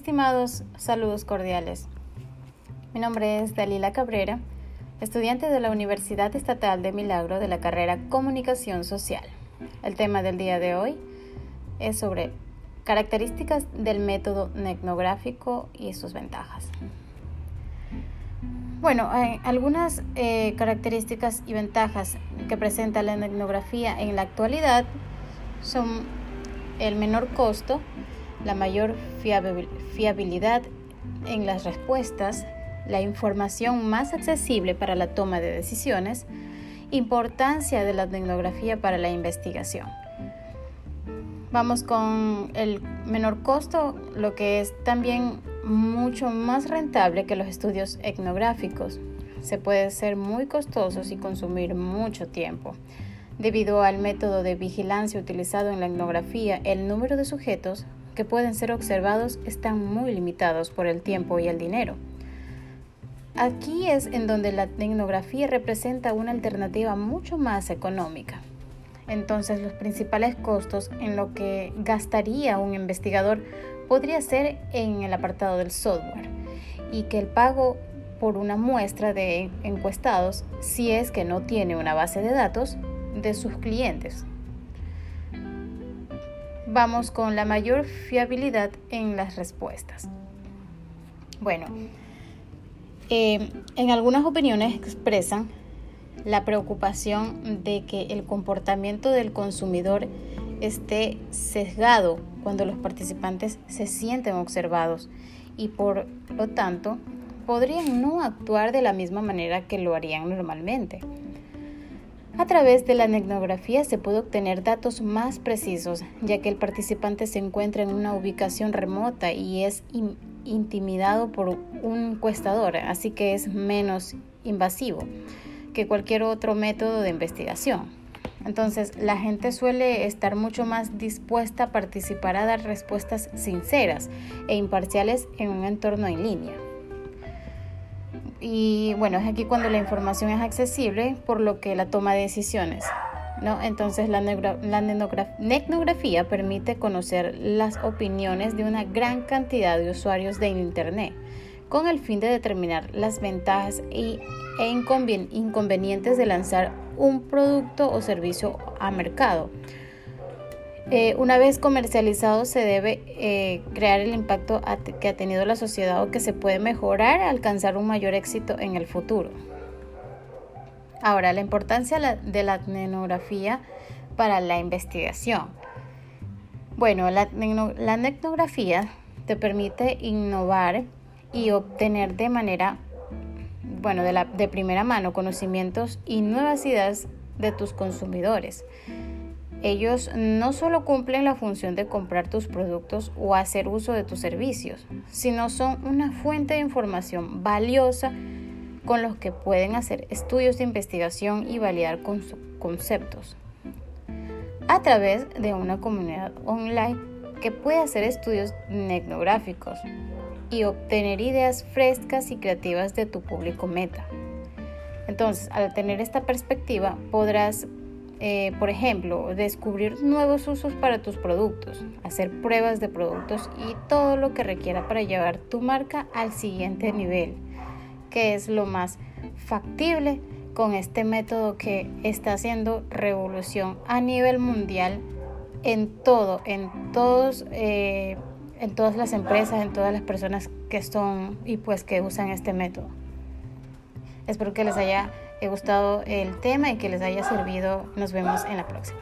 Estimados, saludos cordiales. Mi nombre es Dalila Cabrera, estudiante de la Universidad Estatal de Milagro de la carrera Comunicación Social. El tema del día de hoy es sobre características del método etnográfico y sus ventajas. Bueno, algunas eh, características y ventajas que presenta la etnografía en la actualidad son el menor costo, la mayor fiabilidad en las respuestas, la información más accesible para la toma de decisiones, importancia de la tecnología para la investigación. Vamos con el menor costo, lo que es también mucho más rentable que los estudios etnográficos. Se puede ser muy costosos y consumir mucho tiempo. Debido al método de vigilancia utilizado en la etnografía, el número de sujetos que pueden ser observados están muy limitados por el tiempo y el dinero. Aquí es en donde la etnografía representa una alternativa mucho más económica. Entonces los principales costos en lo que gastaría un investigador podría ser en el apartado del software y que el pago por una muestra de encuestados, si es que no tiene una base de datos, de sus clientes vamos con la mayor fiabilidad en las respuestas. Bueno, eh, en algunas opiniones expresan la preocupación de que el comportamiento del consumidor esté sesgado cuando los participantes se sienten observados y por lo tanto podrían no actuar de la misma manera que lo harían normalmente. A través de la etnografía se puede obtener datos más precisos, ya que el participante se encuentra en una ubicación remota y es intimidado por un encuestador, así que es menos invasivo que cualquier otro método de investigación. Entonces, la gente suele estar mucho más dispuesta a participar a dar respuestas sinceras e imparciales en un entorno en línea. Y bueno, es aquí cuando la información es accesible, por lo que la toma de decisiones. ¿no? Entonces la, la permite conocer las opiniones de una gran cantidad de usuarios de Internet con el fin de determinar las ventajas y, e inconvenientes de lanzar un producto o servicio a mercado eh, una vez comercializado se debe eh, crear el impacto que ha tenido la sociedad o que se puede mejorar, alcanzar un mayor éxito en el futuro. Ahora, la importancia de la etnografía para la investigación. Bueno, la, la etnografía te permite innovar y obtener de manera, bueno, de, de primera mano conocimientos y nuevas ideas de tus consumidores. Ellos no solo cumplen la función de comprar tus productos o hacer uso de tus servicios, sino son una fuente de información valiosa con los que pueden hacer estudios de investigación y validar conceptos. A través de una comunidad online que puede hacer estudios etnográficos y obtener ideas frescas y creativas de tu público meta. Entonces, al tener esta perspectiva, podrás eh, por ejemplo, descubrir nuevos usos para tus productos, hacer pruebas de productos y todo lo que requiera para llevar tu marca al siguiente nivel, que es lo más factible con este método que está haciendo revolución a nivel mundial en todo, en todos, eh, en todas las empresas, en todas las personas que son y pues que usan este método. Espero que les haya gustado el tema y que les haya servido. Nos vemos en la próxima.